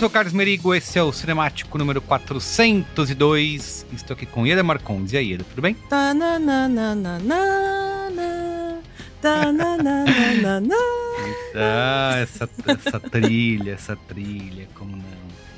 Sou Carlos Merigo, esse é o Cinemático número 402. Estou aqui com Ieda Marcondes. E aí, Ieda, tudo bem? Ah, essa, essa trilha, essa trilha, como não.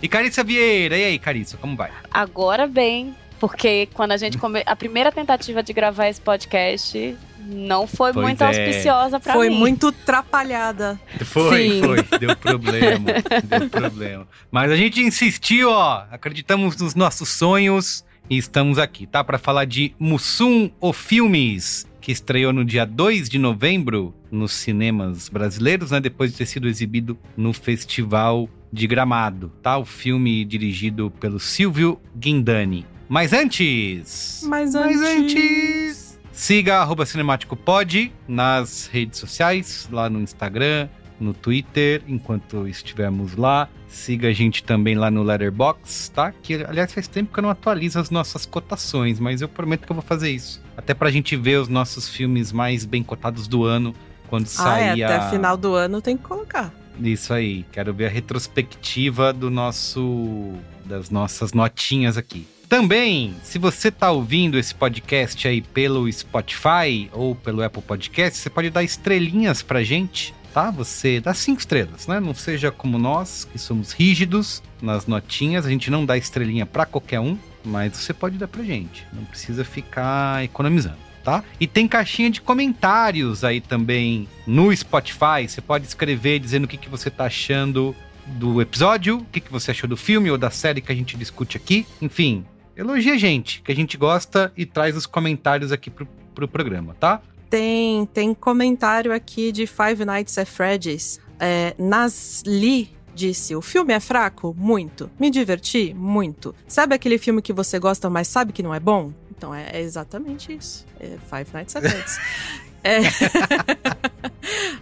E Carissa Vieira, e aí, Carissa, como vai? Agora bem, porque quando a gente come... a primeira tentativa de gravar esse podcast não foi Pois muito é. auspiciosa pra Foi mim. muito atrapalhada. Foi, Sim. foi, deu problema, deu problema. Mas a gente insistiu, ó, acreditamos nos nossos sonhos e estamos aqui, tá? Para falar de Mussum o Filmes, que estreou no dia 2 de novembro nos cinemas brasileiros, né? Depois de ter sido exibido no Festival de Gramado, tá? O filme dirigido pelo Silvio Guindani. Mas antes... Mas Mas antes... antes. Siga arroba Cinemático Pod nas redes sociais, lá no Instagram, no Twitter, enquanto estivermos lá. Siga a gente também lá no Letterbox, tá? Que aliás faz tempo que eu não atualizo as nossas cotações, mas eu prometo que eu vou fazer isso. Até pra gente ver os nossos filmes mais bem cotados do ano, quando Ah, é, sair até a... final do ano tem que colocar. Isso aí, quero ver a retrospectiva do nosso das nossas notinhas aqui. Também, se você tá ouvindo esse podcast aí pelo Spotify ou pelo Apple Podcast, você pode dar estrelinhas pra gente, tá? Você dá cinco estrelas, né? Não seja como nós, que somos rígidos nas notinhas, a gente não dá estrelinha pra qualquer um, mas você pode dar pra gente. Não precisa ficar economizando tá? E tem caixinha de comentários aí também no Spotify. Você pode escrever dizendo o que, que você tá achando do episódio, o que, que você achou do filme ou da série que a gente discute aqui. Enfim, elogia a gente, que a gente gosta e traz os comentários aqui pro, pro programa, tá? Tem, tem comentário aqui de Five Nights at Freddy's. É, Nasli disse: O filme é fraco? Muito. Me diverti? Muito. Sabe aquele filme que você gosta, mas sabe que não é bom? Então é, é exatamente isso. É Five Nights at Freddy's. É.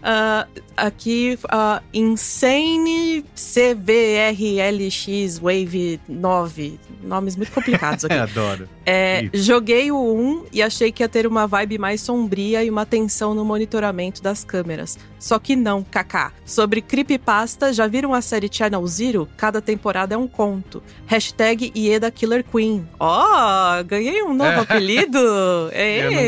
Ah, aqui, ah, Insane CVRLX Wave 9 nomes muito complicados aqui. Adoro. É, joguei o 1 e achei que ia ter uma vibe mais sombria e uma tensão no monitoramento das câmeras. Só que não, kaká. Sobre creepypasta, já viram a série Channel Zero? Cada temporada é um conto. Hashtag Ieda Killer Queen. Ó, oh, ganhei um novo É. apelido! Ei. Eu, não-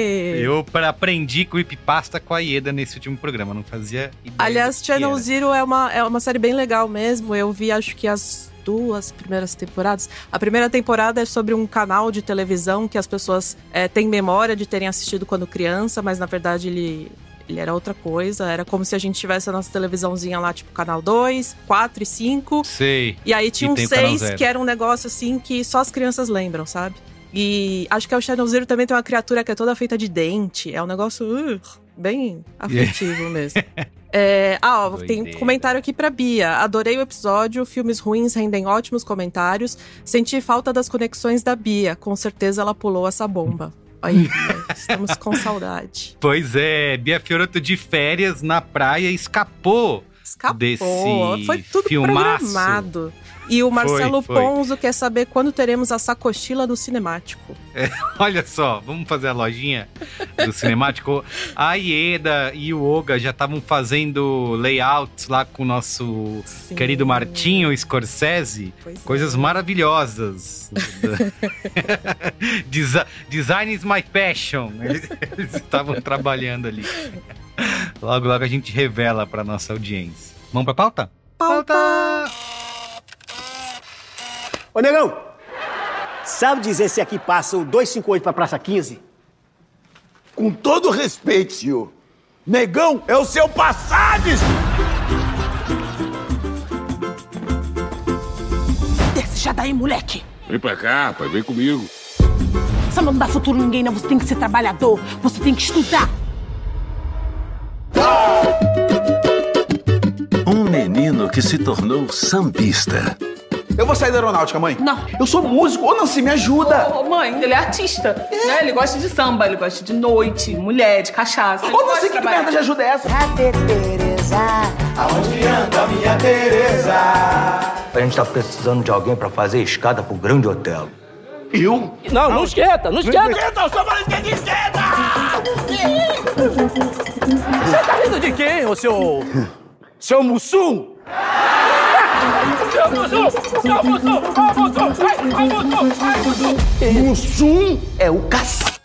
eu pra- aprendi creepypasta com a Ieda nesse último programa, não fazia ideia. Aliás, Channel. Zero é uma, é uma série bem legal mesmo. Eu vi, acho que as duas primeiras temporadas. A primeira temporada é sobre um canal de televisão que as pessoas é, têm memória de terem assistido quando criança, mas na verdade ele. Ele era outra coisa, era como se a gente tivesse a nossa televisãozinha lá, tipo canal 2, 4 e 5. Sei. E aí tinha E um tem o canal 6 zero. que era um negócio assim que só as crianças lembram, sabe? E acho que o Channel Zero também tem uma criatura que é toda feita de dente. É um negócio uh, bem afetivo mesmo. É, ah, ó, tem comentário aqui pra Bia. Adorei o episódio, filmes ruins rendem ótimos comentários. Senti falta das conexões da Bia. Com certeza ela pulou essa bomba. Aí, estamos com saudade. Pois é, Bia Fioroto de férias na praia escapou. Escapou. Desse Foi tudo filmaço. programado. E o Marcelo foi. Ponzo quer saber quando teremos a sacochila do cinemático. Olha só, vamos fazer a lojinha do cinemático. A Ieda e o Oga já estavam fazendo layouts lá com o nosso Sim. querido Martinho Scorsese. Pois é. Coisas maravilhosas. Desi- Design is my passion. Eles estavam trabalhando ali. Logo, logo a gente revela para nossa audiência. Vamos pra pauta? Pauta! Ô, negão, sabe dizer se aqui passa o 258 pra Praça 15? Com todo respeito, senhor. Negão é o seu Passades! Desce já daí, moleque. Vem pra cá, pai, vem comigo. Você não dá futuro a ninguém, não. Você tem que ser trabalhador. Você tem que estudar. Um menino que se tornou sambista. Eu vou sair da aeronáutica, mãe. Não. Eu sou músico. Ô, Nancy, me ajuda. Ô, mãe, ele é artista. Né? Ele gosta de samba, ele gosta de noite, mulher, de cachaça. Ô, Nancy, que merda de ajuda é essa? Aonde anda minha Tereza? A gente tá precisando de alguém pra fazer escada pro grande hotel. Eu? Não, não esquenta, não esquenta. Esquenta, eu sou falando que esquenta! Você tá rindo de quem, ô seu... seu Mussum? Mussum é o caça.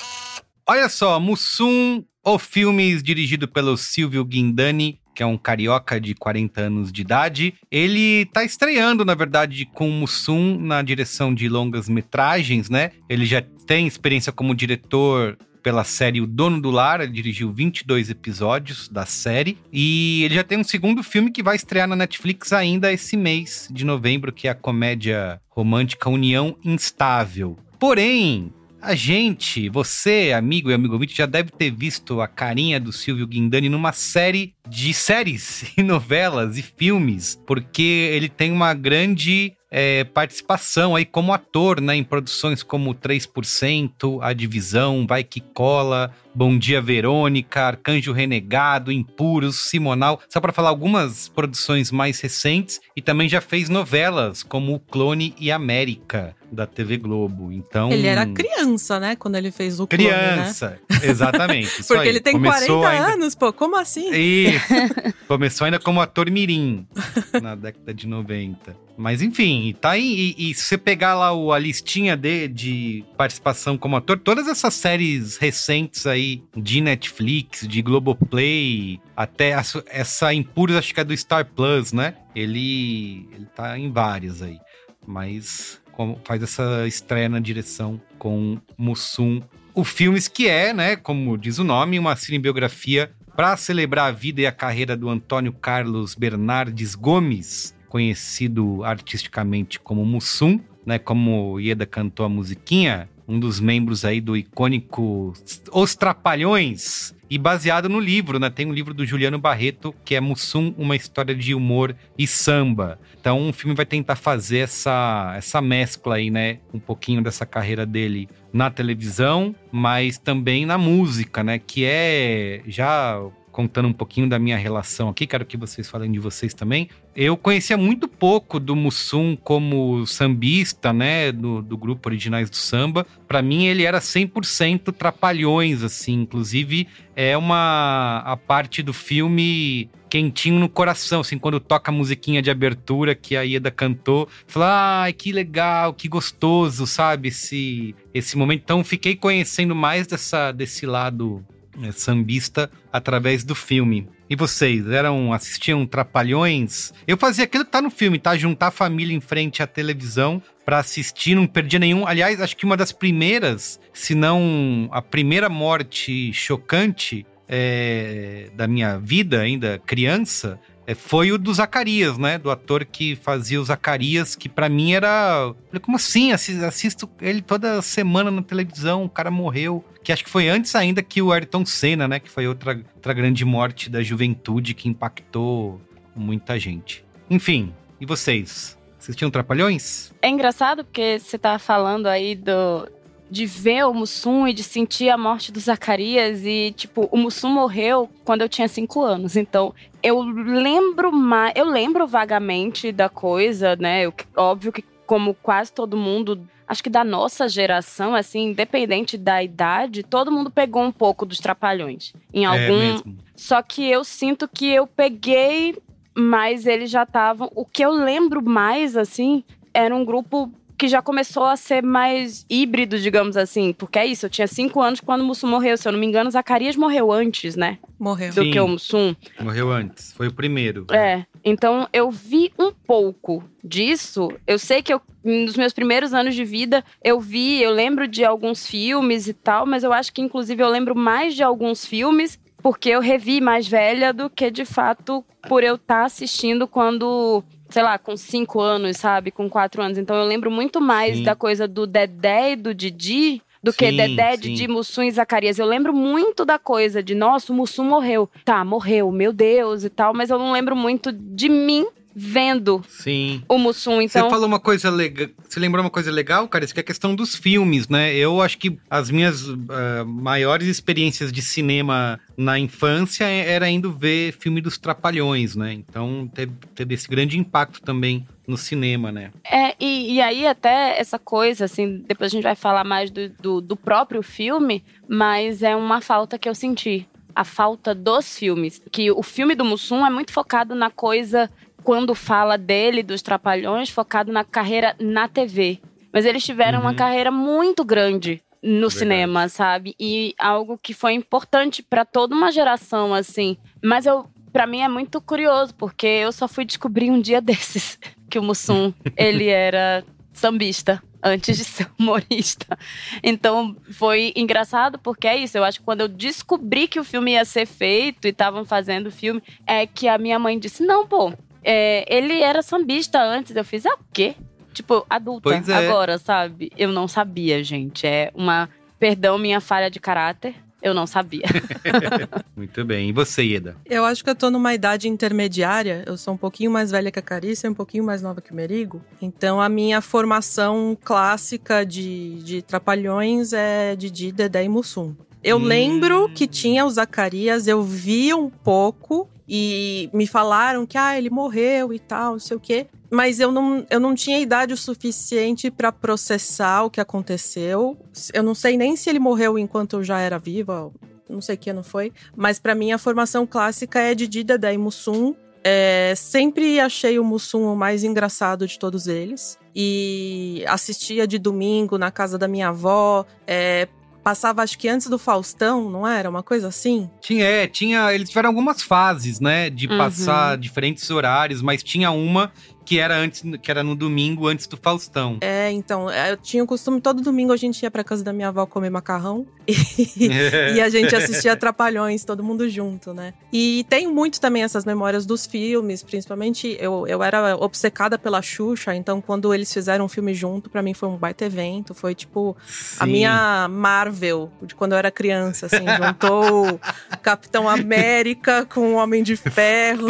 Olha só, Mussum, o filmes dirigido pelo Silvio Guindani, que é um carioca de 40 anos de idade. Ele tá estreando, na verdade, com Mussum na direção de longas metragens, né? Ele já tem experiência como diretor pela série O Dono do Lar, ele dirigiu 22 episódios da série. E ele já tem um segundo filme que vai estrear na Netflix ainda esse mês de novembro, que é a comédia romântica União Instável. Porém, a gente, você, amigo e amigo ouvinte, já deve ter visto a carinha do Silvio Guindani numa série de séries e novelas e filmes, porque ele tem uma grande é, participação aí como ator, né, em produções como 3%, A Divisão, Vai Que Cola, Bom Dia Verônica, Arcanjo Renegado, Impuros, Simonal, só para falar algumas produções mais recentes, e também já fez novelas como O Clone e América da TV Globo. Então, Ele era criança, né? Quando ele fez o clone, né? criança, exatamente. isso Porque aí. ele tem Começou 40 ainda- anos, pô. Como assim? Isso. Começou ainda como ator mirim na década de 90. Mas enfim, tá aí. E, e se você pegar lá o- a listinha de, de participação como ator, todas essas séries recentes aí de Netflix, de Globoplay, até a essa Impuros, acho que é do Star Plus, né? Ele, ele tá em várias aí. Mas como- faz essa estreia na direção com Mussum. O filmes que é, né, como diz o nome, uma cinebiografia para celebrar a vida e a carreira do Antônio Carlos Bernardes Gomes, conhecido artisticamente como Mussum, né, como Ieda cantou a musiquinha, um dos membros aí do icônico Os Trapalhões, e baseado no livro, né? Tem um livro do Juliano Barreto, que é Mussum, uma história de humor e samba. Então o filme vai tentar fazer essa, essa mescla aí, né? Um pouquinho dessa carreira dele na televisão, mas também na música, né? Que é já contando um pouquinho da minha relação aqui, quero que vocês falem de vocês também. Eu conhecia muito pouco do Mussum como sambista, né, do, do grupo Originais do Samba. Para mim ele era 100% trapalhões, assim, inclusive é uma a parte do filme quentinho no coração, assim, quando toca a musiquinha de abertura que a Ieda cantou, fala, ai, que legal, que gostoso, sabe, esse, esse momento. Então, fiquei conhecendo mais dessa, desse lado sambista através do filme. E vocês, eram assistiam Trapalhões? Eu fazia aquilo que tá no filme, tá? Juntar a família em frente à televisão para assistir, não perdia nenhum. Aliás, acho que uma das primeiras, se não a primeira morte chocante é, da minha vida, ainda criança, é, foi o do Zacarias, né? Do ator que fazia o Zacarias, que para mim era. Como assim? Assisto ele toda semana na televisão, o cara morreu. Que acho que foi antes ainda que o Ayrton Senna, né? Que foi outra, outra grande morte da juventude que impactou muita gente. Enfim, e vocês? Assistiam Trapalhões? É engraçado porque você tá falando aí do, de ver o Mussum e de sentir a morte do Zacarias. E, tipo, o Mussum morreu quando eu tinha cinco anos. Então, eu lembro mais. Eu lembro vagamente da coisa, né? Eu, óbvio que, como quase todo mundo. Acho que da nossa geração, assim, independente da idade, todo mundo pegou um pouco dos trapalhões. Em é algum. É mesmo. Só que eu sinto que eu peguei, mas eles já estavam. O que eu lembro mais, assim, era um grupo que já começou a ser mais híbrido, digamos assim. Porque é isso, eu tinha cinco anos quando o Mussum morreu. Se eu não me engano, Zacarias morreu antes, né? Morreu. Do Sim, que o Mussum. Morreu antes, foi o primeiro. É. Então eu vi um pouco disso. Eu sei que eu, nos meus primeiros anos de vida eu vi, eu lembro de alguns filmes e tal, mas eu acho que inclusive eu lembro mais de alguns filmes porque eu revi mais velha do que de fato por eu estar tá assistindo quando sei lá, com cinco anos, sabe? Com quatro anos. Então eu lembro muito mais sim. da coisa do Dedé e do Didi do sim, que Dedé, sim. Didi, Mussum e Zacarias. Eu lembro muito da coisa de, nossa, o Mussum morreu. Tá, morreu, meu Deus e tal, mas eu não lembro muito de mim vendo Sim. o Mussum. Então... Você falou uma coisa legal. Você lembrou uma coisa legal, cara? Isso que é a questão dos filmes, né? Eu acho que as minhas uh, maiores experiências de cinema na infância era indo ver filme dos Trapalhões, né? Então teve, teve esse grande impacto também no cinema, né? É, e, e, aí até essa coisa, assim, depois a gente vai falar mais do, do, do próprio filme, mas é uma falta que eu senti a falta dos filmes. Que o filme do Mussum é muito focado na coisa quando fala dele, dos Trapalhões, focado na carreira na TV. Mas eles tiveram uhum. uma carreira muito grande no Verdade. cinema, sabe? E algo que foi importante para toda uma geração, assim. Mas eu, para mim é muito curioso, porque eu só fui descobrir um dia desses que o Mussum, ele era sambista antes de ser humorista. Então foi engraçado porque é isso. Eu acho que quando eu descobri que o filme ia ser feito e estavam fazendo o filme, é que a minha mãe disse: Não, pô, é, ele era sambista antes. Eu fiz, ah, o quê? Tipo, adulta é. agora, sabe? Eu não sabia, gente. É uma. Perdão, minha falha de caráter. Eu não sabia. Muito bem. E você, Ida? Eu acho que eu tô numa idade intermediária. Eu sou um pouquinho mais velha que a Carícia, um pouquinho mais nova que o Merigo. Então a minha formação clássica de, de Trapalhões é de Dedé e Mussum. Eu hum. lembro que tinha o Zacarias, eu vi um pouco, e me falaram que ah, ele morreu e tal, não sei o quê. Mas eu não, eu não tinha idade o suficiente para processar o que aconteceu. Eu não sei nem se ele morreu enquanto eu já era viva, não sei que ano foi. Mas para mim a formação clássica é de Dida e Mussum. É, sempre achei o Mussum o mais engraçado de todos eles. E assistia de domingo na casa da minha avó. É, Passava, acho que antes do Faustão, não era? Uma coisa assim? Tinha, é, tinha. Eles tiveram algumas fases, né? De uhum. passar diferentes horários, mas tinha uma que era antes, que era no domingo antes do Faustão. É, então, é, eu tinha o costume, todo domingo a gente ia pra casa da minha avó comer macarrão e, é. e a gente assistia Trapalhões, todo mundo junto, né? E tenho muito também essas memórias dos filmes, principalmente eu, eu era obcecada pela Xuxa, então quando eles fizeram um filme junto, para mim foi um baita evento, foi tipo Sim. a minha Marvel de quando eu era criança, assim, juntou Capitão América com o Homem de Ferro.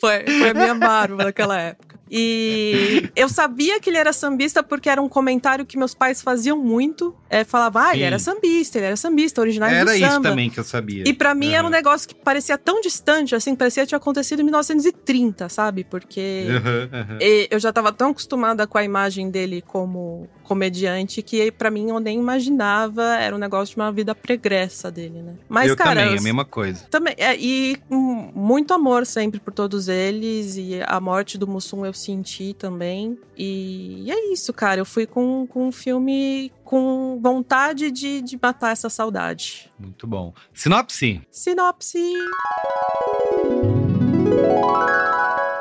Foi, foi a minha Marvel naquela época. E eu sabia que ele era sambista porque era um comentário que meus pais faziam muito. É, falava, ah, ele Sim. era sambista, ele era sambista, originais do Era samba. isso também que eu sabia. E pra mim era um negócio que parecia tão distante, assim, parecia que tinha acontecido em 1930, sabe? Porque aham. e eu já tava tão acostumada com a imagem dele como comediante que pra mim eu nem imaginava, era um negócio de uma vida pregressa dele, né? Mas, eu cara, também, eu- a mesma coisa. também, é, e hum, muito amor sempre por todos eles. E a morte do Mussum eu senti também. E é isso, cara. Eu fui com, com um filme com vontade de, de matar essa saudade. Muito bom. Sinopse? Sinopse.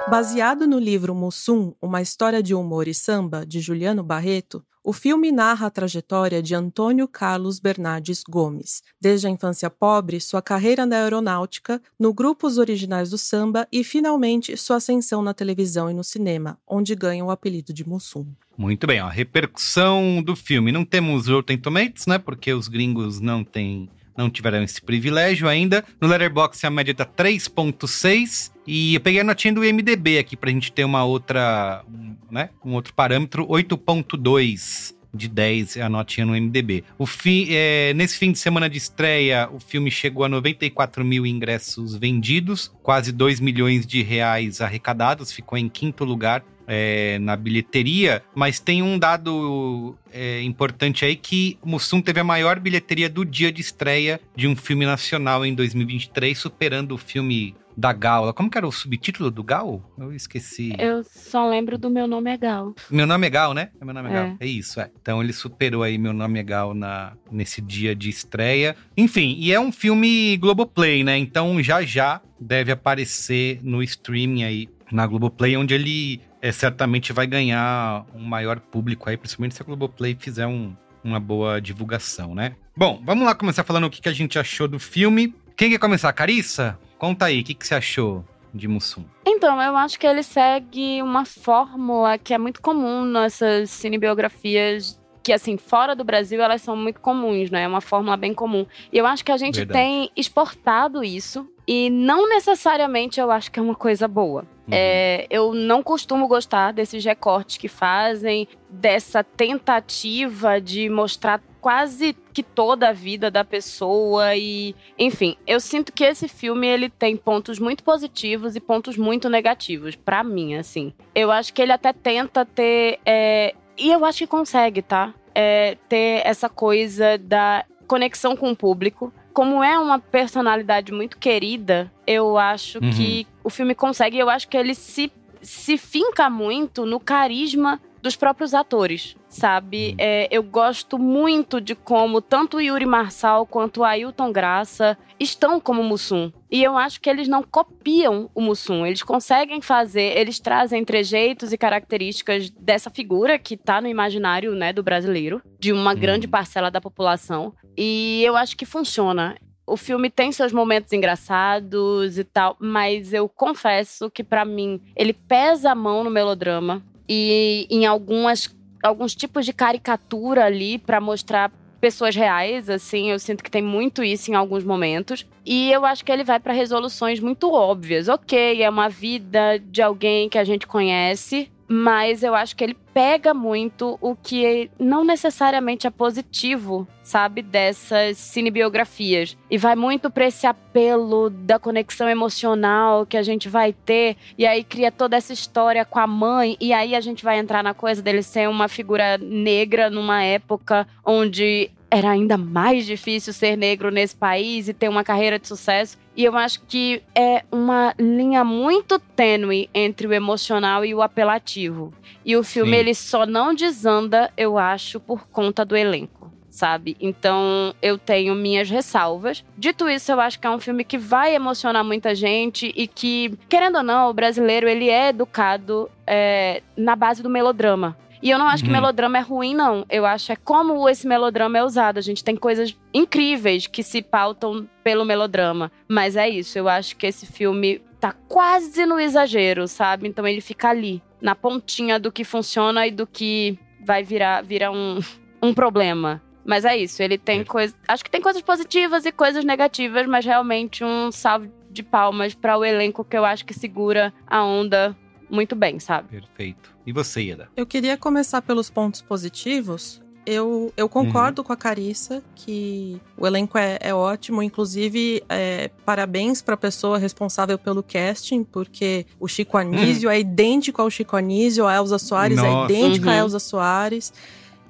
Baseado no livro Mussum, uma história de humor e samba, de Juliano Barreto, o filme narra a trajetória de Antônio Carlos Bernardes Gomes, desde a infância pobre, sua carreira na aeronáutica, no grupos originais do samba e, finalmente, sua ascensão na televisão e no cinema, onde ganha o apelido de Mussum. Muito bem, ó. Repercussão do filme. Não temos Rotten Tomatoes, né? Porque os gringos não têm. Não tiveram esse privilégio ainda. No Letterboxd a média tá 3.6. E eu peguei a notinha do IMDB aqui pra gente ter uma outra, né? Um outro parâmetro, 8.2 de 10 é a notinha no MDB. O fi, é, nesse fim de semana de estreia, o filme chegou a 94 mil ingressos vendidos, quase 2 milhões de reais arrecadados, ficou em quinto lugar é, na bilheteria, mas tem um dado é, importante aí que Mussum teve a maior bilheteria do dia de estreia de um filme nacional em 2023, superando o filme da Gal. Como que era o subtítulo do Gal? Eu esqueci. Eu só lembro do meu nome é Gal. Meu nome é Gal, né? Meu nome é, É. Gal. É isso, é. Então ele superou aí Meu Nome é Gal na, nesse dia de estreia. Enfim, e é um filme Globoplay, né? Então já já deve aparecer no streaming aí na Globoplay, onde ele é, certamente vai ganhar um maior público aí, principalmente se a Globoplay fizer um, uma boa divulgação, né? Bom, vamos lá começar falando o que, que a gente achou do filme. Quem quer começar? Carissa? Conta aí, o que, que você achou de Mussum? Então, eu acho que ele segue uma fórmula que é muito comum nessas cinebiografias que, assim, fora do Brasil, elas são muito comuns, né? É uma fórmula bem comum. E eu acho que a gente Verdade. tem exportado isso e não necessariamente eu acho que é uma coisa boa. É, eu não costumo gostar desses recortes que fazem, dessa tentativa de mostrar quase que toda a vida da pessoa e, enfim, eu sinto que esse filme ele tem pontos muito positivos e pontos muito negativos pra mim, assim. Eu acho que ele até tenta ter é, e eu acho que consegue, tá? É, ter essa coisa da conexão com o público. Como é uma personalidade muito querida, eu acho Uhum. que o filme consegue. Eu acho que ele se, se finca muito no carisma dos próprios atores, sabe? É, eu gosto muito de como tanto o Yuri Marçal quanto o Ailton Graça estão como Mussum. E eu acho que eles não copiam o Mussum. Eles conseguem fazer, eles trazem trejeitos e características dessa figura que tá no imaginário, né, do brasileiro, de uma grande parcela da população. E eu acho que funciona. O filme tem seus momentos engraçados e tal, mas eu confesso que pra mim ele pesa a mão no melodrama e em algumas alguns tipos de caricatura ali pra mostrar pessoas reais, assim, eu sinto que tem muito isso em alguns momentos. E eu acho que ele vai pra resoluções muito óbvias. OK, é uma vida de alguém que a gente conhece, mas eu acho que ele pega muito o que não necessariamente é positivo, sabe, dessas cinebiografias. E vai muito pra esse apelo da conexão emocional que a gente vai ter, e aí cria toda essa história com a mãe, e aí a gente vai entrar na coisa dele ser uma figura negra numa época onde era ainda mais difícil ser negro nesse país e ter uma carreira de sucesso. E eu acho que é uma linha muito tênue entre o emocional e o apelativo. E o filme, Sim. ele só não desanda, eu acho, por conta do elenco. Sabe? Então eu tenho minhas ressalvas. Dito isso, eu acho que é um filme que vai emocionar muita gente e que, querendo ou não, o brasileiro ele é educado é, na base do melodrama. E eu não acho que Uhum. melodrama é ruim, não. Eu acho é como esse melodrama é usado. A gente tem coisas incríveis que se pautam pelo melodrama. Mas é isso, eu acho que esse filme tá quase no exagero, sabe? Então ele fica ali, na pontinha do que funciona e do que vai virar, virar um, um problema. Mas é isso, ele tem coisas. Acho que tem coisas positivas e coisas negativas, mas realmente um salve de palmas para o elenco que eu acho que segura a onda muito bem, sabe? Perfeito. E você, Ieda? Eu queria começar pelos pontos positivos. Eu, eu concordo uhum. com a Carissa que o elenco é, é ótimo. Inclusive, é, parabéns para a pessoa responsável pelo casting, porque o Chico Anísio uhum. é idêntico ao Chico Anísio, a Elza Soares é Nossa. é idêntica uhum. a Elza Soares.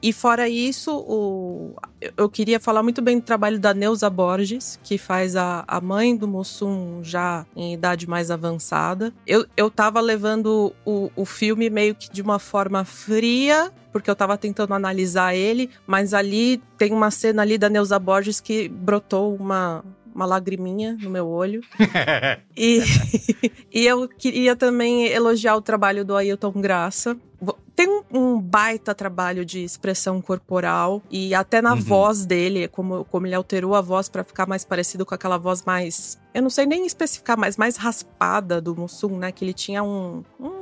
E fora isso, o, eu queria falar muito bem do trabalho da Neuza Borges, que faz a, a mãe do Mussum já em idade mais avançada. Eu, eu tava levando o, o filme meio que de uma forma fria, porque eu tava tentando analisar ele, mas ali tem uma cena ali da Neuza Borges que brotou uma, uma lagriminha no meu olho. e, e eu queria também elogiar o trabalho do Ailton Graça. Tem um, baita trabalho de expressão corporal e até na uhum. voz dele, como, como ele alterou a voz para ficar mais parecido com aquela voz mais. Eu não sei nem especificar, mas mais raspada do Mussum, né? Que ele tinha um, um.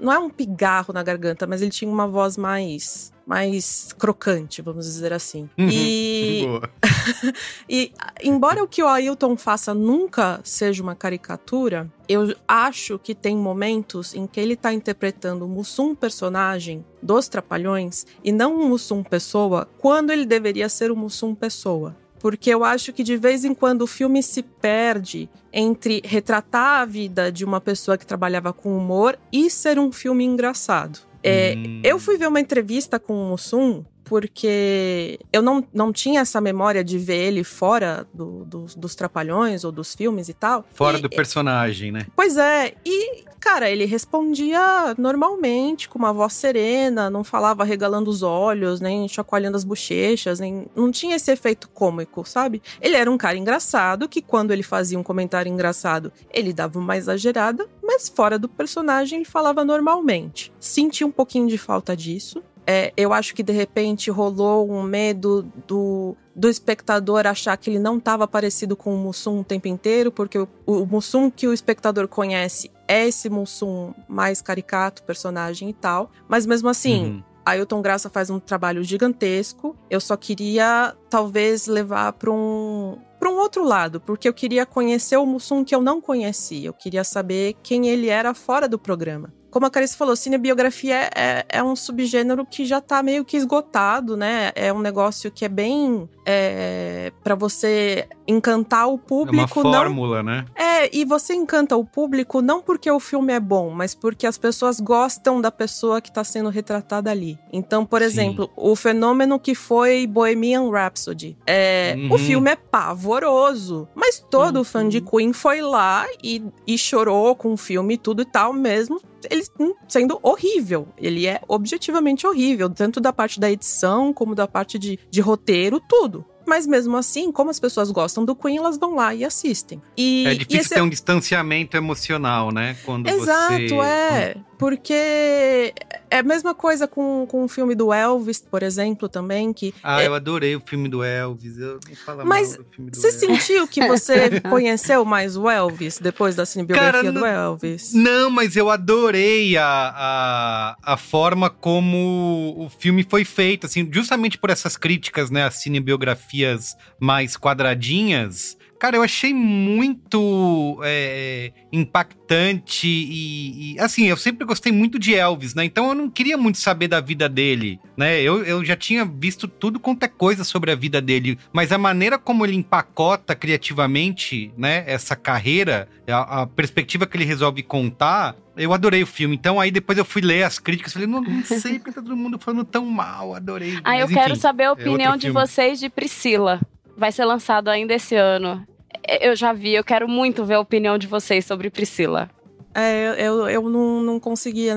Não é um pigarro na garganta, mas ele tinha uma voz mais mais crocante, vamos dizer assim. Uhum, e, e embora o que o Ailton faça nunca seja uma caricatura, eu acho que tem momentos em que ele está interpretando o Mussum personagem dos Trapalhões e não o Mussum pessoa, quando ele deveria ser o Mussum pessoa porque eu acho que de vez em quando o filme se perde entre retratar a vida de uma pessoa que trabalhava com humor e ser um filme engraçado. É, hum. Eu fui ver uma entrevista com o Mussum porque eu não, não tinha essa memória de ver ele fora do, do, dos Trapalhões ou dos filmes e tal. Fora e, do personagem, né? Pois é, e, cara, ele respondia normalmente, com uma voz serena, não falava regalando os olhos, nem chacoalhando as bochechas, nem, não tinha esse efeito cômico, sabe? Ele era um cara engraçado, que quando ele fazia um comentário engraçado, ele dava uma exagerada, mas fora do personagem ele falava normalmente. Senti um pouquinho de falta disso. É, eu acho que de repente rolou um medo do, do espectador achar que ele não estava parecido com o Mussum o tempo inteiro, porque o, o Mussum que o espectador conhece é esse Mussum mais caricato, personagem e tal. Mas mesmo assim, uhum. Ailton Graça faz um trabalho gigantesco. Eu só queria, talvez, levar para um, para um outro lado, porque eu queria conhecer o Mussum que eu não conhecia. Eu queria saber quem ele era fora do programa como a Carice falou, cinebiografia é, é, é um subgênero que já tá meio que esgotado, né? É um negócio que é bem é, para você encantar o público. É uma fórmula, não... né? É, e você encanta o público não porque o filme é bom, mas porque as pessoas gostam da pessoa que tá sendo retratada ali. Então, por Sim. exemplo, o fenômeno que foi Bohemian Rhapsody. É, uhum. O filme é pavoroso, mas todo uhum. fã de Queen foi lá e, e chorou com o filme e tudo e tal, mesmo ele sendo horrível. Ele é objetivamente horrível, tanto da parte da edição, como da parte de, de roteiro, tudo. Mas mesmo assim, como as pessoas gostam do Queen, elas vão lá e assistem. E, é difícil esse... ter um distanciamento emocional, né? Quando Exato, você... é. Porque é a mesma coisa com, com o filme do Elvis, por exemplo, também. que Ah, é... eu adorei o filme do Elvis. Eu não falo Mas mal do filme do você Elvis. sentiu que você conheceu mais o Elvis depois da cinebiografia Cara, do Elvis? Não, mas eu adorei a, a, a forma como o filme foi feito, assim, justamente por essas críticas, né, as cinebiografias mais quadradinhas. Cara, eu achei muito é, impactante e, e, assim, eu sempre gostei muito de Elvis, né? Então eu não queria muito saber da vida dele, né? Eu, eu já tinha visto tudo quanto é coisa sobre a vida dele, mas a maneira como ele empacota criativamente, né? Essa carreira, a, a perspectiva que ele resolve contar, eu adorei o filme. Então aí depois eu fui ler as críticas, falei, não, não sei porque tá todo mundo falando tão mal, adorei. Ah, eu Mas, quero enfim, saber a é opinião outro de filme. vocês de Priscila. Vai ser lançado ainda esse ano. É, Eu já vi, eu quero muito ver a opinião de vocês sobre Priscila. É, eu, eu não, não conseguia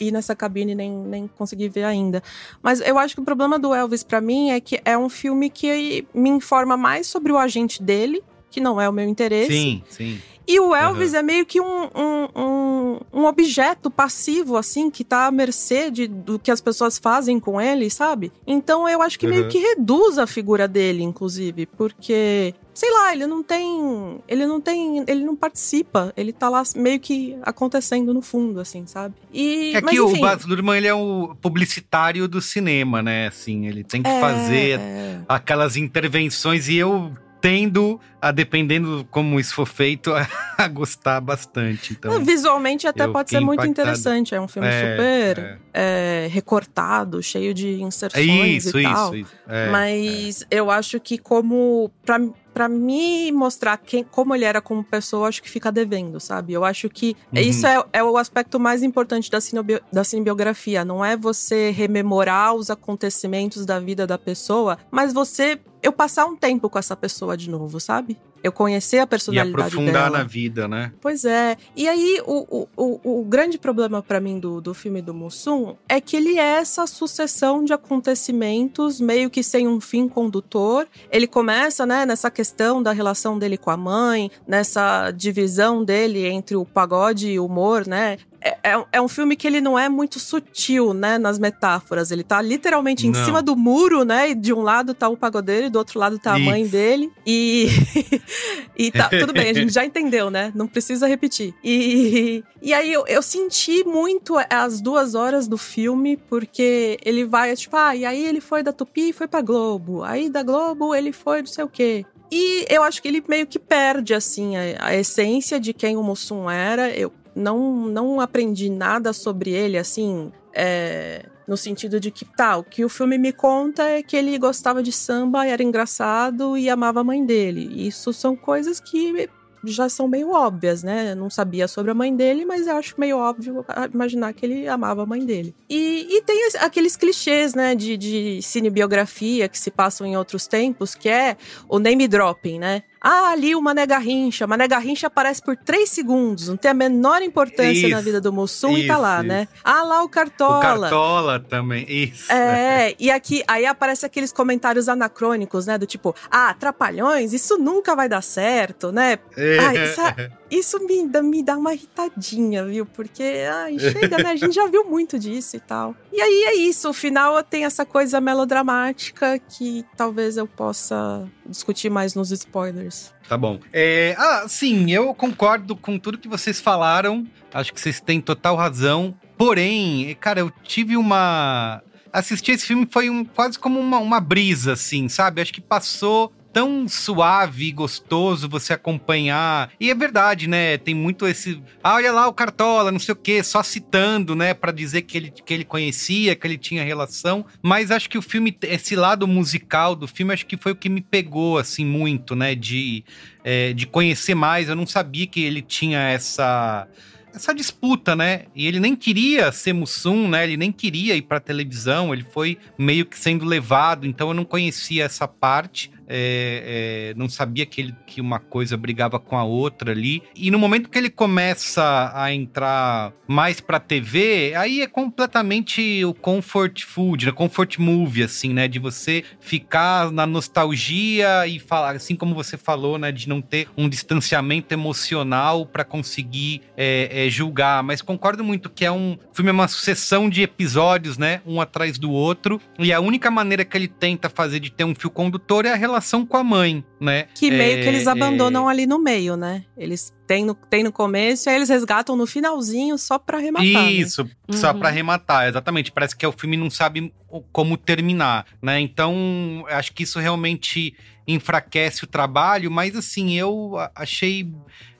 ir nessa cabine, nem, nem consegui ver ainda. Mas eu acho que o problema do Elvis para mim é que é um filme que me informa mais sobre o agente dele, que não é o meu interesse. Sim, sim. E o Elvis uhum. é meio que um, um, um, um, objeto passivo, assim, que tá à mercê de, do que as pessoas fazem com ele, sabe? Então eu acho que uhum. meio que reduz a figura dele, inclusive, porque. Sei lá, ele não tem. Ele não tem. Ele não participa. Ele tá lá meio que acontecendo no fundo, assim, sabe? E. É mas, que enfim, o Baz Luhrmann, ele é o publicitário do cinema, né? Assim, ele tem que É, fazer é. aquelas intervenções e eu tendo a, dependendo como isso for feito, a, a gostar bastante. Então, É, Visualmente até pode ser fiquei muito impactado. interessante. É um filme É, super é, recortado, cheio de É inserções isso, e isso, tal. isso. É, Mas eu acho que como pra, pra me mostrar quem, como ele era como pessoa, acho que fica devendo, sabe? Eu acho que Uhum. isso é, é o aspecto mais importante da, cinebio, da cinebiografia. Não é você rememorar os acontecimentos da vida da pessoa, mas você eu passar um tempo com essa pessoa de novo, sabe? Eu conhecer a E personalidade aprofundar dela. na vida, né? Pois é. E aí, o, o, o, o grande problema pra mim do, do filme do Mussum é que ele é essa sucessão de acontecimentos meio que sem um fim condutor. Ele começa, né, nessa questão da relação dele com a mãe, nessa divisão dele entre o pagode e o humor, né? É, é- é um filme que ele não é muito sutil, né, nas metáforas. Ele tá literalmente em Não. cima do muro, né? E de um lado tá o pagodeiro e do outro lado tá a mãe Isso. dele. E, e tá, tudo bem, a gente já entendeu, né? Não precisa repetir. E, e aí eu, eu senti muito as duas horas do filme, porque ele vai, tipo, ah, e aí ele foi da Tupi e foi pra Globo. Aí da Globo ele foi não sei o quê. E eu acho que ele meio que perde, assim, a, a essência de quem o Mussum era. Eu não, não aprendi nada sobre ele, assim, é, no sentido de que, tá, o que o filme me conta é que ele gostava de samba, era engraçado e amava a mãe dele. Isso são coisas que já são meio óbvias, né? Não sabia sobre a mãe dele, mas eu acho meio óbvio imaginar que ele amava a mãe dele. E, e tem aqueles clichês, né, de, de cinebiografia que se passam em outros tempos, que é o name dropping, né? Ah, ali o Mané Garrincha. Mané Garrincha aparece por três segundos, não tem a menor importância na Isso. vida do Mussum e tá Isso, lá, isso. né? Ah, lá o O Cartola. Cartola também, isso. É, e aqui, aí aparece aqueles comentários anacrônicos, né? Do tipo, ah, trapalhões, isso nunca vai dar certo, né? É. Ai, sa- isso me me dá uma irritadinha, viu? Porque, ai, chega, né? A gente já viu muito disso e tal. E aí é isso, o final tem essa coisa melodramática que talvez eu possa discutir mais nos spoilers. Tá bom. É, ah, sim, eu concordo com tudo que vocês falaram. Acho que vocês têm total razão. Porém, cara, eu tive uma. Assistir esse filme foi um, quase como uma, uma brisa, assim, sabe? Acho que passou tão suave e gostoso você acompanhar. E é verdade, né? Tem muito esse. Ah, olha lá o Cartola, não sei o quê, só citando, né? Pra dizer que ele, que ele conhecia, que ele tinha relação. Mas acho que o filme, esse lado musical do filme, acho que foi o que me pegou, assim, muito, né? De, é, de conhecer mais. Eu não sabia que ele tinha essa essa disputa, né? E ele nem queria ser Mussum, né? Ele nem queria ir pra televisão, ele foi meio que sendo levado, então eu não conhecia essa parte. É, é, não sabia que, ele, que uma coisa brigava com a outra ali. E no momento que ele começa a entrar mais pra TV, aí é completamente o comfort food, né? comfort movie, assim, né? De você ficar na nostalgia e falar, assim como você falou, né? De não ter um distanciamento emocional pra conseguir é, é, julgar. Mas concordo muito que é um filme é uma sucessão de episódios, né? Um atrás do outro. E a única maneira que ele tenta fazer de ter um fio condutor é a relação com a mãe, né? Que meio É, que eles é, abandonam ali no meio, né? Eles têm no, têm no começo e aí eles resgatam no finalzinho só pra arrematar. né? Isso, só Uhum. pra arrematar, exatamente. Parece que o filme não sabe como terminar, né? Então, acho que isso realmente enfraquece o trabalho, mas assim, eu achei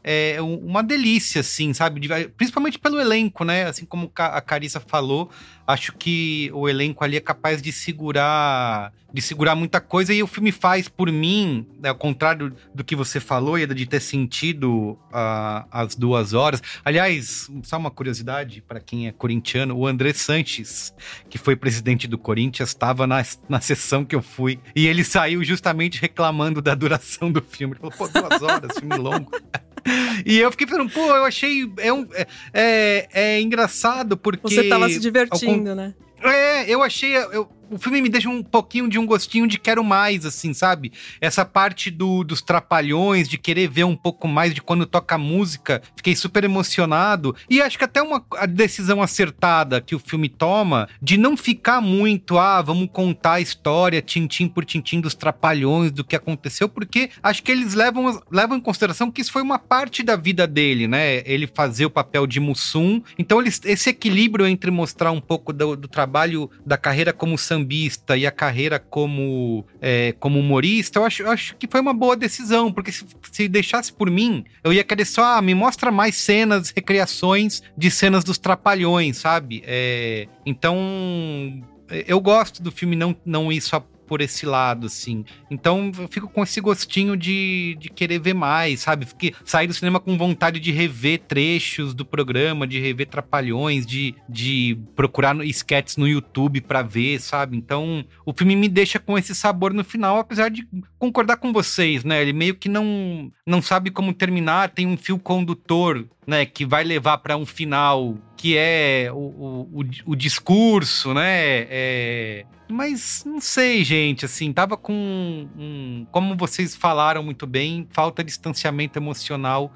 é, um- uma delícia, assim, sabe? Principalmente pelo elenco, né? Assim como a Carissa falou, acho que o elenco ali é capaz de segurar de segurar muita coisa e o filme faz por mim, né, ao contrário do que você falou, Ieda, de ter sentido ah, as duas horas. Aliás, só uma curiosidade para quem é corintiano, o André Sanches, que foi presidente do Corinthians, estava na, na sessão que eu fui e ele saiu justamente reclamando da duração do filme. Ele falou, pô, duas horas, filme longo. E eu fiquei pensando, pô, eu achei. É, um, é, é, é engraçado porque. Você tava se ao con- divertindo, né? É, eu achei. eu- o filme me deixa um pouquinho de um gostinho de quero mais, assim, sabe? Essa parte do, dos trapalhões, de querer ver um pouco mais de quando toca música. Fiquei super emocionado. E acho que até uma decisão acertada que o filme toma de não ficar muito, ah, vamos contar a história, tintim por tintim dos trapalhões, do que aconteceu, porque acho que eles levam, levam em consideração que isso foi uma parte da vida dele, né? Ele fazer o papel de Mussum. Então, eles, esse equilíbrio entre mostrar um pouco do, do trabalho da carreira como sambista sambista e a carreira como, é, como humorista, eu acho, eu acho que foi uma boa decisão, porque se, se deixasse por mim, eu ia querer só, ah, me mostra mais cenas, recriações de cenas dos Trapalhões, sabe? É, então, eu gosto do filme não, não ir só por esse lado, assim. Então eu fico com esse gostinho de, de querer ver mais, sabe? Fiquei, sair do cinema com vontade de rever trechos do programa, de rever trapalhões, de, de procurar sketches no YouTube para ver, sabe? Então o filme me deixa com esse sabor no final, apesar de concordar com vocês, né? Ele meio que não, não sabe como terminar, tem um fio condutor né, que vai levar para um final que é o, o, o, discurso, né? É... Mas não sei, gente, assim, tava com um, como vocês falaram muito bem, falta distanciamento emocional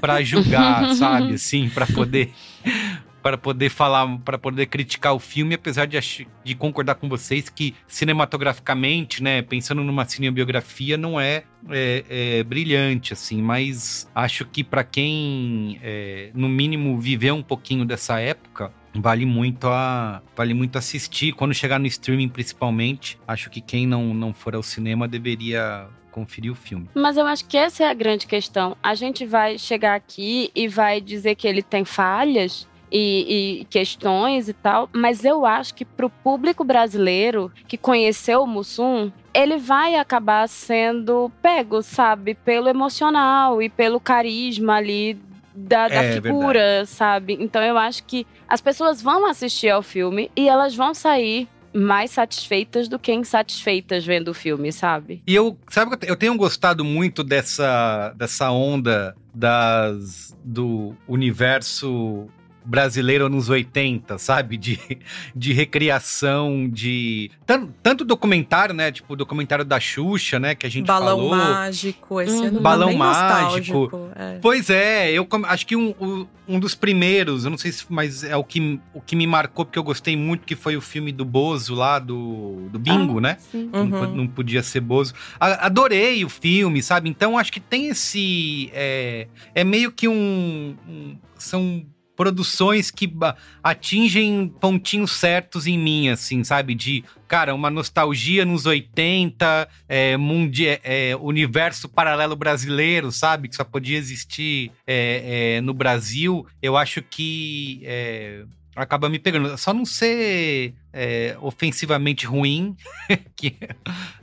para julgar, sabe? Assim, para poder para poder falar, para poder criticar o filme, apesar de, de concordar com vocês que cinematograficamente, né, pensando numa cinebiografia, não é, é, é brilhante, assim, mas acho que para quem, é, no mínimo, viveu um pouquinho dessa época, vale muito a vale muito assistir quando chegar no streaming principalmente acho que quem não não for ao cinema deveria conferir o filme. Mas eu acho que essa é a grande questão. A gente vai chegar aqui e vai dizer que ele tem falhas, e, e, questões e tal, mas eu acho que para o público brasileiro que conheceu o Mussum, ele vai acabar sendo pego, sabe, pelo emocional e pelo carisma ali da, da é, figura, verdade. sabe? Então eu acho que as pessoas vão assistir ao filme e elas vão sair mais satisfeitas do que insatisfeitas vendo o filme, sabe? E eu, sabe, eu tenho gostado muito dessa, dessa onda das do universo brasileiro nos 80, sabe? De, de recriação, de. Tanto, tanto documentário, né? Tipo, o documentário da Xuxa, né? Que a gente Balão falou. Mágico, esse uhum. Balão Mágico. É. Pois é, eu acho que um, um dos primeiros, eu não sei se, mas é o que, o que me marcou, porque eu gostei muito, que foi o filme do Bozo lá, do, do Bingo, ah, né? Sim. Uhum. Não, não, podia ser Bozo. Adorei o filme, sabe? Então acho que tem esse. É, é meio que um, um são produções que atingem pontinhos certos em mim, assim, sabe? De, cara, uma nostalgia nos 80, é, mundi é, universo paralelo brasileiro, sabe? Que só podia existir é, é no Brasil. Eu acho que é, acaba me pegando. Só não ser é, ofensivamente ruim, que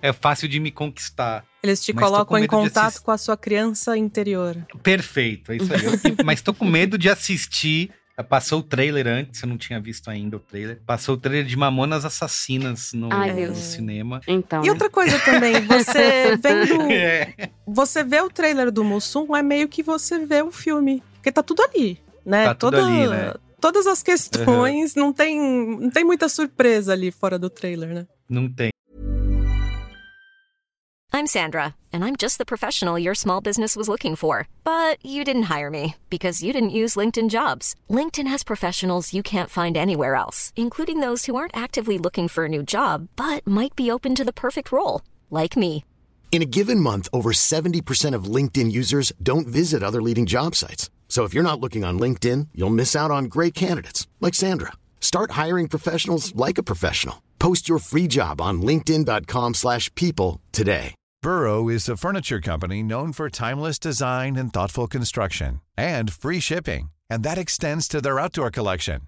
é fácil de me conquistar. Eles te mas colocam em contato com a sua criança interior. Perfeito, é isso aí. Eu, mas tô com medo de assistir. Passou o trailer antes, eu não tinha visto ainda o trailer. Passou o trailer de Mamonas Assassinas no, Ai, no cinema. Então, e né? outra coisa também, você vendo. é. Você vê o trailer do Mussum, é meio que você vê o filme. Porque tá tudo ali, né? Tá tudo Toda, ali, né? Todas as questões, uhum. não, tem, não tem muita surpresa ali fora do trailer, né? Não tem. I'm Sandra, and I'm just the professional your small business was looking for. But you didn't hire me because you didn't use LinkedIn jobs. LinkedIn has professionals you can't find anywhere else, including those who aren't actively looking for a new job, but might be open to the perfect role, like me. In a given month, over 70% of LinkedIn users don't visit other leading job sites. So if you're not looking on LinkedIn, you'll miss out on great candidates like Sandra. Start hiring professionals like a professional. Post your free job on linkedin.com/people today. Burrow is a furniture company known for timeless design and thoughtful construction and free shipping, and that extends to their outdoor collection.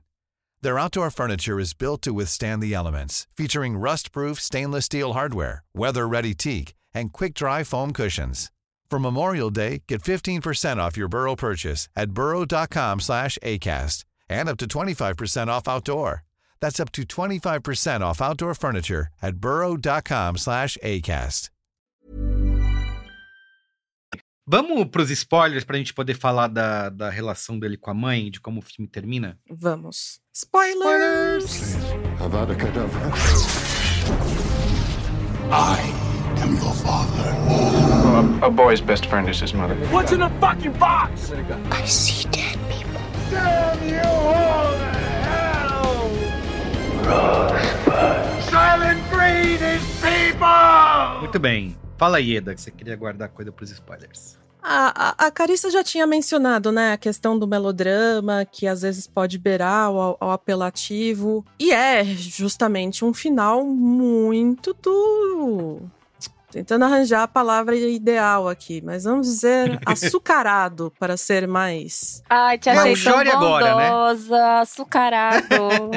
Their outdoor furniture is built to withstand the elements, featuring rust-proof stainless steel hardware, weather-ready teak, and quick-dry foam cushions. For Memorial Day, get 15% off your Burrow purchase at burrow.com slash ACAST and up to 25% off outdoor. That's up to 25% off outdoor furniture at burrow.com slash ACAST. Vamos para os spoilers para a gente poder falar da, da relação dele com a mãe, de como o filme termina? Vamos. Spoilers! Avada Kedavra. I am your father. Well, a, a, boy's best friend is his mother. What's in the fucking box? I see dead people. Damn you all to hell! Rosebud. Silent breed is people! Muito bem. Fala aí, Eda, que você queria guardar coisa pros spoilers. A, a, a Carissa já tinha mencionado, né, a questão do melodrama, que às vezes pode beirar ao, ao apelativo. E é justamente um final muito do tentando arranjar a palavra ideal aqui, mas vamos dizer açucarado para ser mais. Ai, te achei tão bondosa, agora, né? açucarado.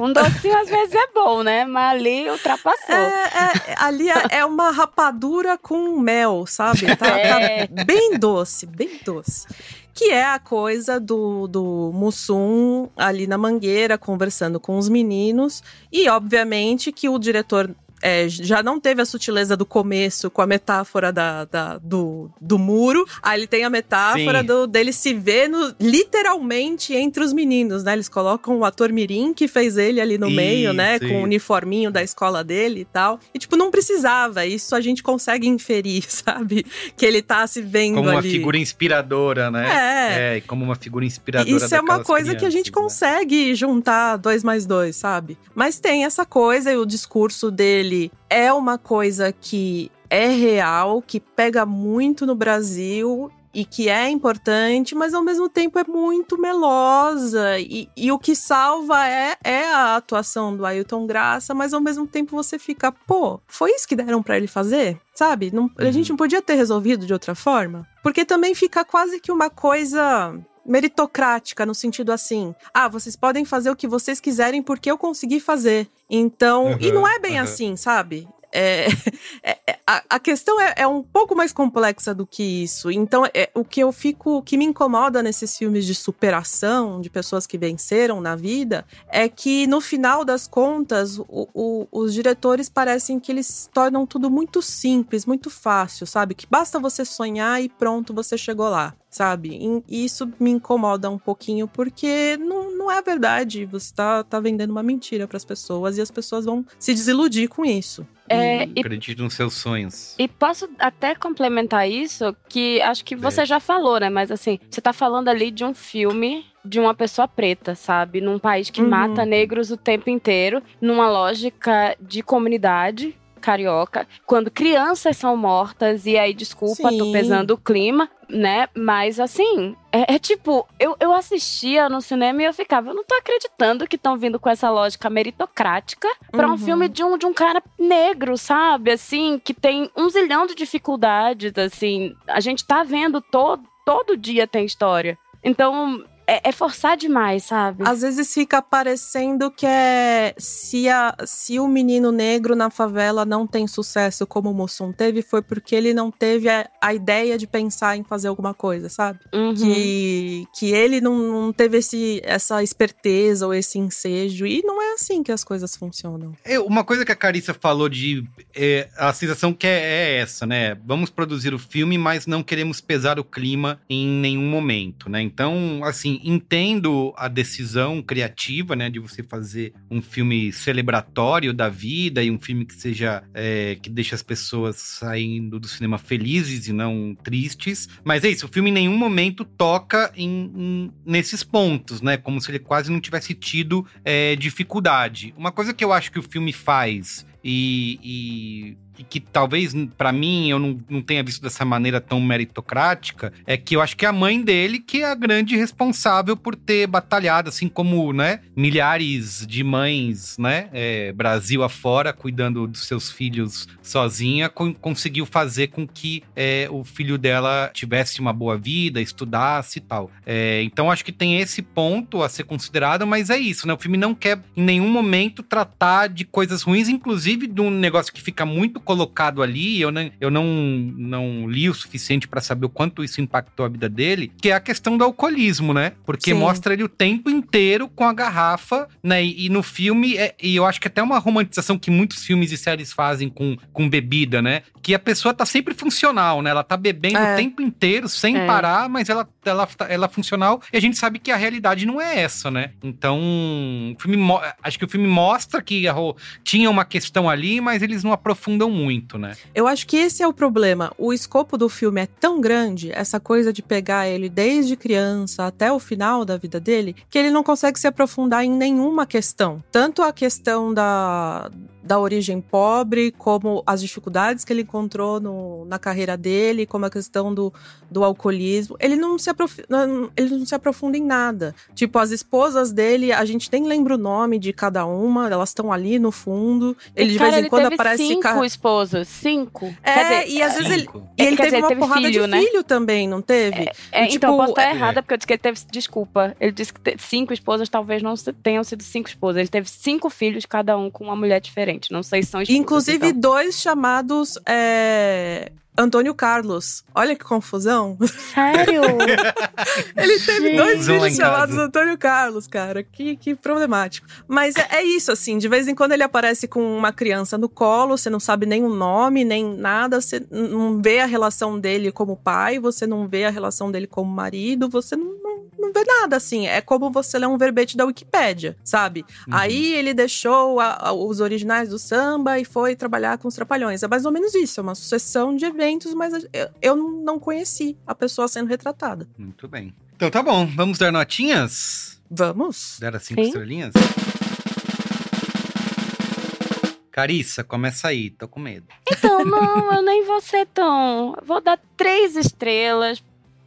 um docinho às vezes é bom, né? Mas ali ultrapassou. É, é, ali é, é uma rapadura com mel, sabe? Tá, é. tá bem doce, bem doce que é a coisa do, do Mussum ali na mangueira conversando com os meninos e obviamente que o diretor é, já não teve a sutileza do começo com a metáfora da, da do, do muro. Aí ele tem a metáfora do, dele se ver no, literalmente entre os meninos, né? Eles colocam o ator Mirim que fez ele ali no isso, meio, né? Isso. Com o uniforminho da escola dele e tal. E, tipo, não precisava. Isso a gente consegue inferir, sabe? Que ele tá se vendo como ali. Como uma figura inspiradora, né? É. é como uma figura inspiradora. Isso é uma coisa crianças, que a gente né? consegue juntar dois mais dois, sabe? Mas tem essa coisa e o discurso dele ele é uma coisa que é real, que pega muito no Brasil e que é importante, mas ao mesmo tempo é muito melosa. E, e o que salva é, é a atuação do Ailton Graça, mas ao mesmo tempo você fica, pô, foi isso que deram para ele fazer? Sabe? Não, A gente uhum. não podia ter resolvido de outra forma? Porque também fica quase que uma coisa meritocrática no sentido assim: ah, vocês podem fazer o que vocês quiserem porque eu consegui fazer. Então, uhum, e não é bem uhum. assim, sabe? É, é, é, a, a, questão é, é, um pouco mais complexa do que isso. Então, é, o que eu fico, o que me incomoda nesses filmes de superação, de pessoas que venceram na vida, é que no final das contas, o, o, os diretores parecem que eles tornam tudo muito simples, muito fácil, sabe? Que basta você sonhar e pronto, você chegou lá sabe? E isso me incomoda um pouquinho porque não, não é verdade. Você tá, tá vendendo uma mentira para as pessoas e as pessoas vão se desiludir com isso. É, e, Acredite nos seus sonhos. E posso até complementar isso, que acho que você é. já falou, né? Mas assim, você tá falando ali de um filme de uma pessoa preta, sabe? Num país que uhum. mata negros o tempo inteiro, numa lógica de comunidade, carioca, quando crianças são mortas, e aí, desculpa, Sim. tô pesando o clima, né? Mas assim, é, é, tipo, eu, eu assistia no cinema e eu ficava, eu não tô acreditando que estão vindo com essa lógica meritocrática para uhum. um filme de um, de um cara negro, sabe? Assim, que tem um zilhão de dificuldades, assim. A gente tá vendo todo, todo dia tem história. Então, é, é, forçar demais, sabe? Às vezes fica parecendo que é se, a, se o menino negro na favela não tem sucesso como o Mussum teve, foi porque ele não teve a, a ideia de pensar em fazer alguma coisa, sabe? Uhum. Que, que ele não, não teve esse, essa esperteza ou esse ensejo. E não é assim que as coisas funcionam. É, uma coisa que a Carissa falou de. É, a sensação que é, é essa, né? Vamos produzir o filme, mas não queremos pesar o clima em nenhum momento, né? Então, assim, entendo a decisão criativa, né, de você fazer um filme celebratório da vida e um filme que seja é, que deixe as pessoas saindo do cinema felizes e não tristes. Mas é isso, o filme em nenhum momento toca em, em nesses pontos, né, como se ele quase não tivesse tido é, dificuldade. Uma coisa que eu acho que o filme faz e, e que talvez para mim eu não, não tenha visto dessa maneira tão meritocrática, é que eu acho que é a mãe dele que é a grande responsável por ter batalhado, assim como, né, milhares de mães, né, é, Brasil afora, cuidando dos seus filhos sozinha, con conseguiu fazer com que é, o filho dela tivesse uma boa vida, estudasse e tal. É, então acho que tem esse ponto a ser considerado, mas é isso, né, o filme não quer em nenhum momento tratar de coisas ruins, inclusive de um negócio que fica muito colocado ali, eu não, eu não, não li o suficiente para saber o quanto isso impactou a vida dele, que é a questão do alcoolismo, né? Porque Sim. mostra ele o tempo inteiro com a garrafa, né? E, e no filme, é, e eu acho que até uma romantização que muitos filmes e séries fazem com, com bebida, né? Que a pessoa tá sempre funcional, né? Ela tá bebendo é. o tempo inteiro, sem é. parar, mas ela, ela, ela é funcional, e a gente sabe que a realidade não é essa, né? Então, filme, acho que o filme mostra que tinha uma questão ali, mas eles não aprofundam muito, né? Eu acho que esse é o problema. O escopo do filme é tão grande, essa coisa de pegar ele desde criança até o final da vida dele, que ele não consegue se aprofundar em nenhuma questão. Tanto a questão da da origem pobre, como as dificuldades que ele encontrou no, na carreira dele, como a questão do, do alcoolismo. Ele não, se aprof... ele não se aprofunda em nada. Tipo, as esposas dele, a gente nem lembra o nome de cada uma, elas estão ali no fundo. Ele E, de cara, vez em ele quando teve aparece. cinco ca- esposas. Cinco. É, Quer dizer, e às vezes ele, e ele Quer teve dizer, uma teve porrada filho, de né? filho também, não teve? É, E, então, eu posso estar é- errada, porque eu disse que ele teve. Desculpa. Ele disse que cinco esposas talvez não tenham sido cinco esposas. Ele teve cinco filhos, cada um com uma mulher diferente. Não sei se são esposas. Inclusive, então. dois chamados é, Antônio Carlos. Olha que confusão. Sério? Ele teve dois Confusão lá filhos chamados Antônio Carlos, cara. Que, que problemático. Mas é, é isso, assim. De vez em quando ele aparece com uma criança no colo, você não sabe nem o nome, nem nada. Você não vê a relação dele como pai, você não vê a relação dele como marido, você não, não, não vê nada, assim. É como você ler um verbete da Wikipédia, sabe? Aí ele deixou a- a- os originais do samba e foi trabalhar com os trapalhões. É mais ou menos isso, é uma sucessão de eventos, mas eu, eu não conheci a pessoa sendo retratada. Muito bem. Então tá bom, vamos dar notinhas? Vamos. Dar as cinco Sim. estrelinhas? Carissa, começa aí, tô com medo. Então, não, eu nem vou ser tão. Vou dar três estrelas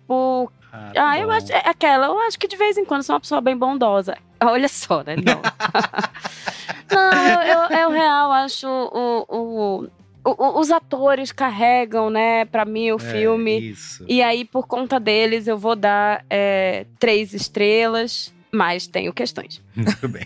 por. Ah, Ah, eu acho. É aquela, eu acho que de vez em quando sou uma pessoa bem bondosa. Olha só, né? Não. não, eu, eu, eu real acho o. o- o- os atores carregam, né, pra mim o É, filme. Isso. E aí, por conta deles, eu vou dar é, três estrelas, mas tenho questões. Muito bem.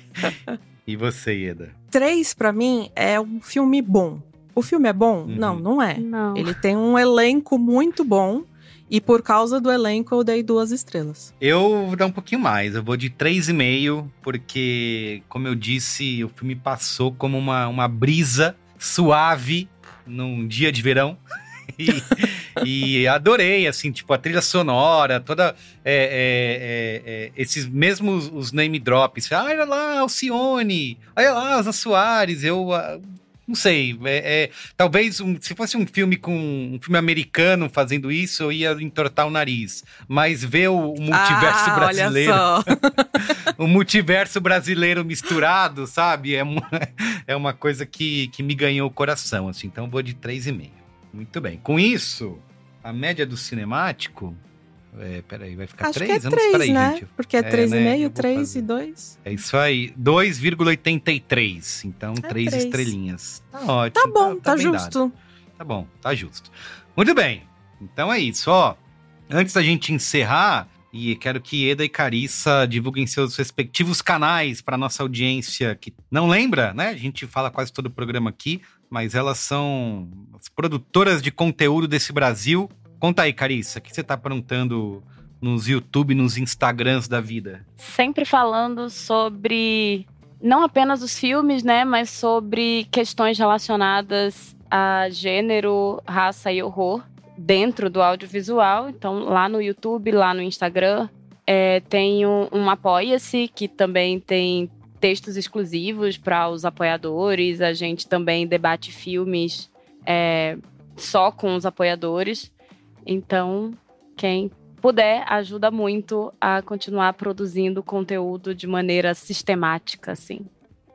E você, Ieda? Três, pra mim, é um filme bom. O filme é bom? Não, não é. Não. Ele tem um elenco muito bom. E por causa do elenco, eu dei duas estrelas. Eu vou dar um pouquinho mais, eu vou de 3,5, porque, como eu disse, o filme passou como uma, uma brisa suave num dia de verão. E, e adorei, assim, tipo, a trilha sonora, toda. é, é, é, é, esses mesmos os name drops. Ah, olha lá, Alcione, olha lá, Osna Soares. Eu. Não sei, é, é, talvez um- se fosse um filme com um filme americano fazendo isso, eu ia entortar o nariz. Mas ver o, o multiverso Ah, brasileiro, Olha só. o multiverso brasileiro misturado, sabe? É uma, é uma coisa que, que me ganhou o coração, assim. Então eu vou de 3,5. Muito bem. Com isso, a média do cinemático. É, peraí, vai ficar Acho 3? que é Eu não- três, peraí, né? gente. Porque é É, três né? e meio, Eu vou três fazer. e dois. É isso aí, 2,83. Então, três três. estrelinhas. Tá ótimo. Tá bom, tá, bem dado. justo. Tá bom, tá justo. Muito bem. Então é isso, ó. Antes da gente encerrar, e quero que Eda e Carissa divulguem seus respectivos canais para nossa audiência que não lembra, né? A gente fala quase todo o programa aqui, mas elas são as produtoras de conteúdo desse Brasil. Conta aí, Carissa, o que você tá aprontando nos YouTube, nos Instagrams da vida? Sempre falando sobre não apenas os filmes, né, mas sobre questões relacionadas a gênero, raça e horror dentro do audiovisual. Então, lá no YouTube, lá no Instagram, é, um, um Apoia-se, que também tem textos exclusivos para os apoiadores. A gente também debate filmes é, só com os apoiadores. Então, quem puder, ajuda muito a continuar produzindo conteúdo de maneira sistemática, assim.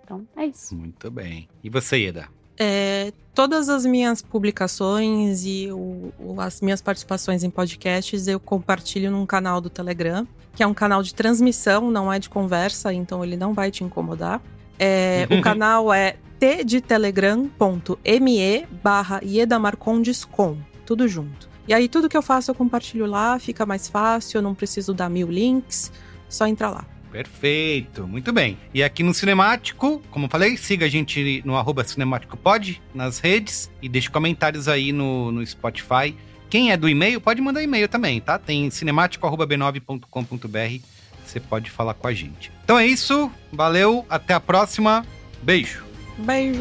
Então, é isso. Muito bem. E você, Eda? É, todas as minhas publicações e o- o- as minhas participações em podcasts eu compartilho num canal do Telegram, que é um canal de transmissão, não é de conversa, então ele não vai te incomodar. É, o canal é tdetelegram.me barra iedamarcondescom, tudo junto. E aí tudo que eu faço eu compartilho lá, fica mais fácil, eu não preciso dar mil links, só entra lá. Perfeito, muito bem. E aqui no Cinemático, como eu falei, siga a gente no arroba cinemáticopod nas redes e deixe comentários aí no, no Spotify. Quem é do e-mail, pode mandar e-mail também, tá? Tem cinemático.b9.com.br, você pode falar com a gente. Então é isso, valeu, até a próxima, beijo! Beijo!